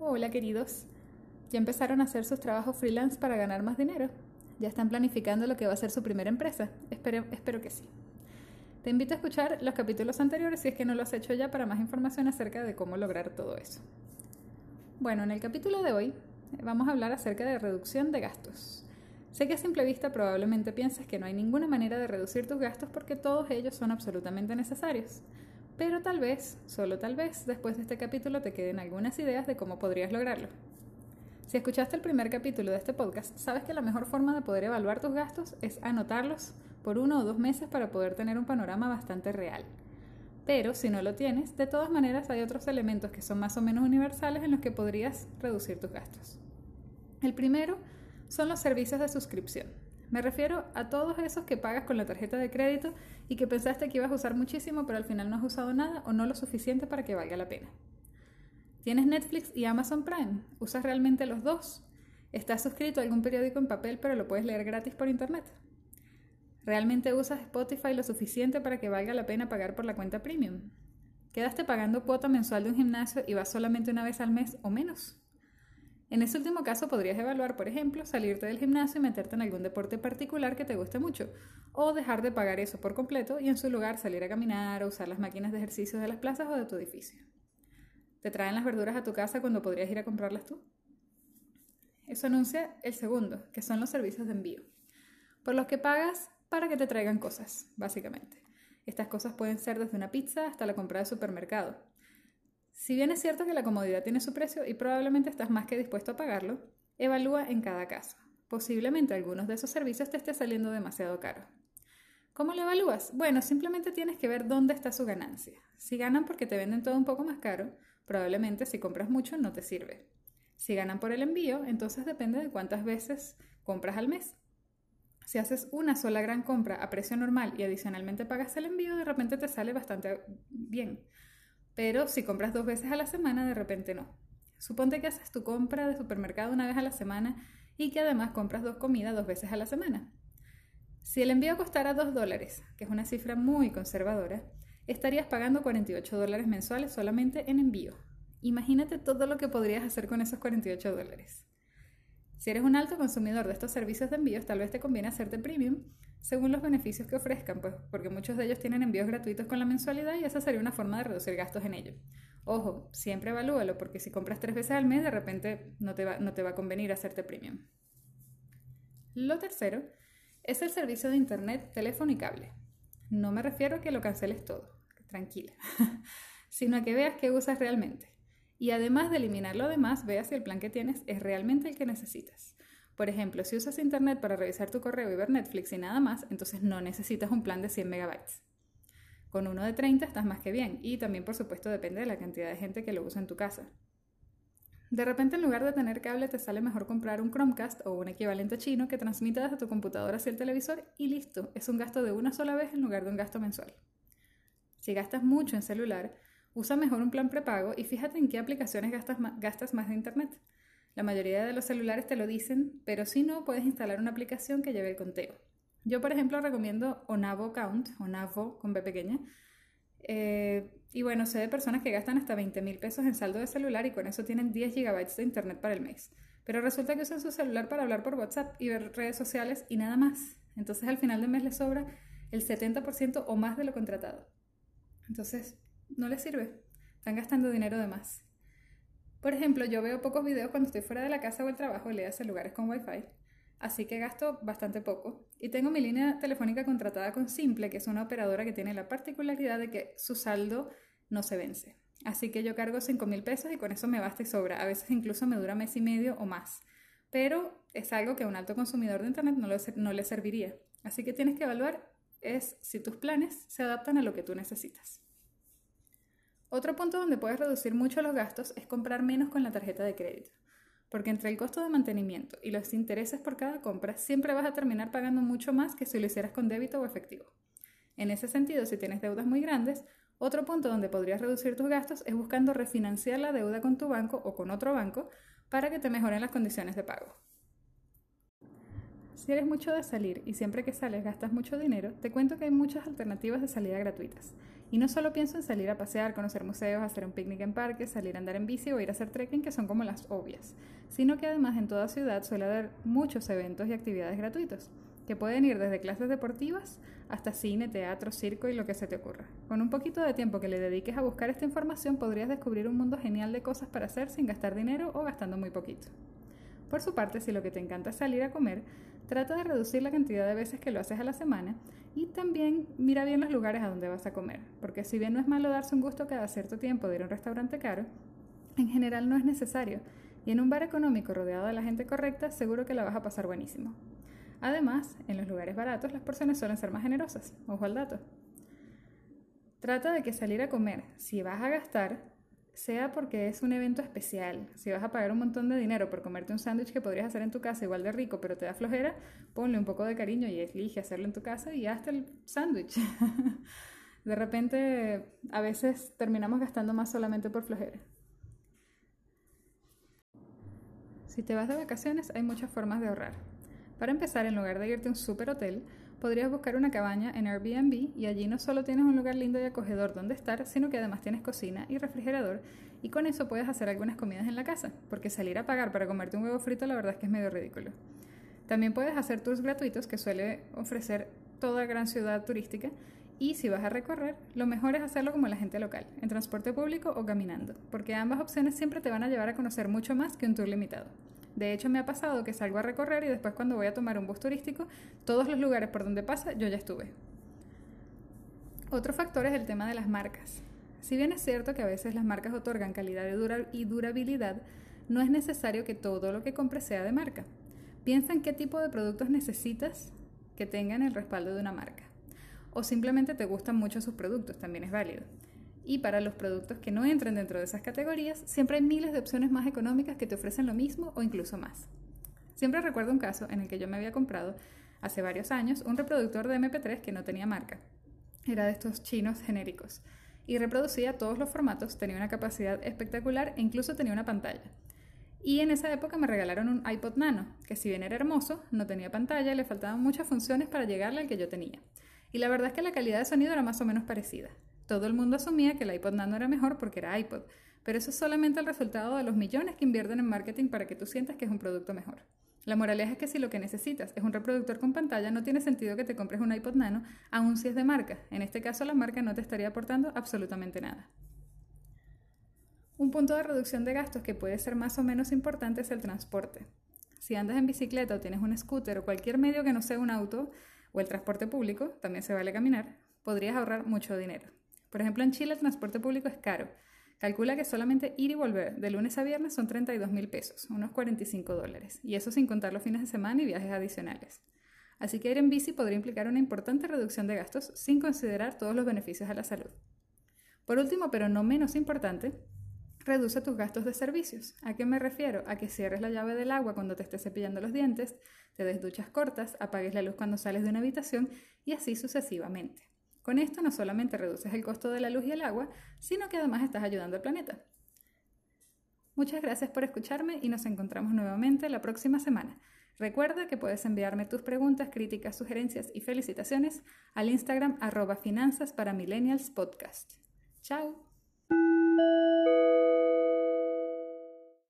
Hola queridos, ¿ya empezaron a hacer sus trabajos freelance para ganar más dinero? ¿Ya están planificando lo que va a ser su primera empresa? Espero, espero que sí. Te invito a escuchar los capítulos anteriores si es que no lo has hecho ya para más información acerca de cómo lograr todo eso. Bueno, en el capítulo de hoy eh, vamos a hablar acerca de reducción de gastos. Sé que a simple vista probablemente pienses que no hay ninguna manera de reducir tus gastos porque todos ellos son absolutamente necesarios. Pero tal vez, solo tal vez, después de este capítulo te queden algunas ideas de cómo podrías lograrlo. Si escuchaste el primer capítulo de este podcast, sabes que la mejor forma de poder evaluar tus gastos es anotarlos por uno o dos meses para poder tener un panorama bastante real. Pero si no lo tienes, de todas maneras hay otros elementos que son más o menos universales en los que podrías reducir tus gastos. El primero son los servicios de suscripción. Me refiero a todos esos que pagas con la tarjeta de crédito y que pensaste que ibas a usar muchísimo, pero al final no has usado nada o no lo suficiente para que valga la pena. ¿Tienes Netflix y Amazon Prime? ¿Usas realmente los dos? ¿Estás suscrito a algún periódico en papel pero lo puedes leer gratis por internet? ¿Realmente usas Spotify lo suficiente para que valga la pena pagar por la cuenta premium? ¿Quedaste pagando cuota mensual de un gimnasio y vas solamente una vez al mes o menos? En ese último caso podrías evaluar, por ejemplo, salirte del gimnasio y meterte en algún deporte particular que te guste mucho, o dejar de pagar eso por completo y en su lugar salir a caminar o usar las máquinas de ejercicio de las plazas o de tu edificio. ¿Te traen las verduras a tu casa cuando podrías ir a comprarlas tú? Eso anuncia el segundo, que son los servicios de envío, por los que pagas para que te traigan cosas, básicamente. Estas cosas pueden ser desde una pizza hasta la compra de supermercado. Si bien es cierto que la comodidad tiene su precio y probablemente estás más que dispuesto a pagarlo, evalúa en cada caso. Posiblemente algunos de esos servicios te esté saliendo demasiado caro. ¿Cómo lo evalúas? Bueno, simplemente tienes que ver dónde está su ganancia. Si ganan porque te venden todo un poco más caro, probablemente si compras mucho no te sirve. Si ganan por el envío, entonces depende de cuántas veces compras al mes. Si haces una sola gran compra a precio normal y adicionalmente pagas el envío, de repente te sale bastante bien. Pero si compras dos veces a la semana, de repente no. Suponte que haces tu compra de supermercado una vez a la semana y que además compras dos comidas dos veces a la semana. Si el envío costara 2 dólares, que es una cifra muy conservadora, estarías pagando 48 dólares mensuales solamente en envío. Imagínate todo lo que podrías hacer con esos 48 dólares. Si eres un alto consumidor de estos servicios de envíos, tal vez te conviene hacerte premium según los beneficios que ofrezcan, pues porque muchos de ellos tienen envíos gratuitos con la mensualidad y esa sería una forma de reducir gastos en ello. Ojo, siempre evalúalo porque si compras tres veces al mes, de repente no te va, no te va a convenir hacerte premium. Lo tercero es el servicio de internet, teléfono y cable. No me refiero a que lo canceles todo, tranquila, sino a que veas qué usas realmente y además de eliminar lo demás, veas si el plan que tienes es realmente el que necesitas. Por ejemplo, si usas Internet para revisar tu correo y ver Netflix y nada más, entonces no necesitas un plan de 100 megabytes. Con uno de 30 estás más que bien y también por supuesto depende de la cantidad de gente que lo usa en tu casa. De repente en lugar de tener cable te sale mejor comprar un Chromecast o un equivalente chino que transmita desde tu computadora hacia el televisor y listo, es un gasto de una sola vez en lugar de un gasto mensual. Si gastas mucho en celular, Usa mejor un plan prepago y fíjate en qué aplicaciones gastas gastas más de Internet. La mayoría de los celulares te lo dicen, pero si no, puedes instalar una aplicación que lleve el conteo. Yo, por ejemplo, recomiendo Onavo Count, Onavo con B pequeña. Eh, y bueno, sé de personas que gastan hasta 20 mil pesos en saldo de celular y con eso tienen 10 gigabytes de internet para el mes. Pero resulta que usan su celular para hablar por WhatsApp y ver redes sociales y nada más. Entonces al final del mes les sobra el 70% o más de lo contratado. Entonces, no les sirve. Están gastando dinero de más. Por ejemplo, yo veo pocos videos cuando estoy fuera de la casa o el trabajo, le hace lugares con Wi-Fi, así que gasto bastante poco. Y tengo mi línea telefónica contratada con Simple, que es una operadora que tiene la particularidad de que su saldo no se vence. Así que yo cargo 5 mil pesos y con eso me basta y sobra. A veces incluso me dura mes y medio o más. Pero es algo que a un alto consumidor de Internet no, le serviría. Así que tienes que evaluar es si tus planes se adaptan a lo que tú necesitas. Otro punto donde puedes reducir mucho los gastos es comprar menos con la tarjeta de crédito, porque entre el costo de mantenimiento y los intereses por cada compra siempre vas a terminar pagando mucho más que si lo hicieras con débito o efectivo. En ese sentido, si tienes deudas muy grandes, otro punto donde podrías reducir tus gastos es buscando refinanciar la deuda con tu banco o con otro banco para que te mejoren las condiciones de pago. Si eres mucho de salir y siempre que sales gastas mucho dinero, te cuento que hay muchas alternativas de salida gratuitas Y no solo pienso en salir a pasear, conocer museos, hacer un picnic en parques, salir a andar en bici o ir a hacer trekking, que son como las obvias, sino que además en toda ciudad suele haber muchos eventos y actividades gratuitos, que pueden ir desde clases deportivas hasta cine, teatro, circo y lo que se te ocurra. Con un poquito de tiempo que le dediques a buscar esta información podrías descubrir un mundo genial de cosas para hacer sin gastar dinero o gastando muy poquito. Por su parte, si lo que te encanta es salir a comer, trata de reducir la cantidad de veces que lo haces a la semana y también mira bien los lugares a donde vas a comer, porque si bien no es malo darse un gusto cada cierto tiempo de ir a un restaurante caro, en general no es necesario y en un bar económico rodeado de la gente correcta seguro que la vas a pasar buenísimo. Además, en los lugares baratos las porciones suelen ser más generosas, ojo al dato. Trata de que salir a comer, si vas a gastar, sea porque es un evento especial. Si vas a pagar un montón de dinero por comerte un sándwich que podrías hacer en tu casa igual de rico, pero te da flojera, ponle un poco de cariño y elige hacerlo en tu casa y hazte el sándwich. de repente, a veces terminamos gastando más solamente por flojera. Si te vas de vacaciones, hay muchas formas de ahorrar. Para empezar, en lugar de irte a un super hotel, podrías buscar una cabaña en Airbnb y allí no solo tienes un lugar lindo y acogedor donde estar, sino que además tienes cocina y refrigerador y con eso puedes hacer algunas comidas en la casa, porque salir a pagar para comerte un huevo frito la verdad es que es medio ridículo. También puedes hacer tours gratuitos que suele ofrecer toda gran ciudad turística y si vas a recorrer, lo mejor es hacerlo como la gente local, en transporte público o caminando, porque ambas opciones siempre te van a llevar a conocer mucho más que un tour limitado. De hecho, me ha pasado que salgo a recorrer y después cuando voy a tomar un bus turístico, todos los lugares por donde pasa, yo ya estuve. Otro factor es el tema de las marcas. Si bien es cierto que a veces las marcas otorgan calidad y durabilidad, no es necesario que todo lo que compres sea de marca. Piensa en qué tipo de productos necesitas que tengan el respaldo de una marca. O simplemente te gustan mucho sus productos, también es válido. Y para los productos que no entren dentro de esas categorías, siempre hay miles de opciones más económicas que te ofrecen lo mismo o incluso más. Siempre recuerdo un caso en el que yo me había comprado hace varios años un reproductor de MP3 que no tenía marca. Era de estos chinos genéricos. Y reproducía todos los formatos, tenía una capacidad espectacular e incluso tenía una pantalla. Y en esa época me regalaron un iPod Nano, que si bien era hermoso, no tenía pantalla y le faltaban muchas funciones para llegarle al que yo tenía. Y la verdad es que la calidad de sonido era más o menos parecida. Todo el mundo asumía que el iPod Nano era mejor porque era iPod, pero eso es solamente el resultado de los millones que invierten en marketing para que tú sientas que es un producto mejor. La moraleja es que si lo que necesitas es un reproductor con pantalla, no tiene sentido que te compres un iPod Nano, aun si es de marca. En este caso, la marca no te estaría aportando absolutamente nada. Un punto de reducción de gastos que puede ser más o menos importante es el transporte. Si andas en bicicleta o tienes un scooter o cualquier medio que no sea un auto o el transporte público, también se vale caminar, podrías ahorrar mucho dinero. Por ejemplo, en Chile el transporte público es caro. Calcula que solamente ir y volver de lunes a viernes son 32 mil pesos, unos 45 dólares, y eso sin contar los fines de semana y viajes adicionales. Así que ir en bici podría implicar una importante reducción de gastos sin considerar todos los beneficios a la salud. Por último, pero no menos importante, reduce tus gastos de servicios. ¿A qué me refiero? A que cierres la llave del agua cuando te estés cepillando los dientes, te des duchas cortas, apagues la luz cuando sales de una habitación y así sucesivamente. Con esto no solamente reduces el costo de la luz y el agua, sino que además estás ayudando al planeta. Muchas gracias por escucharme y nos encontramos nuevamente la próxima semana. Recuerda que puedes enviarme tus preguntas, críticas, sugerencias y felicitaciones al Instagram arroba finanzas para millennials podcast. Chao.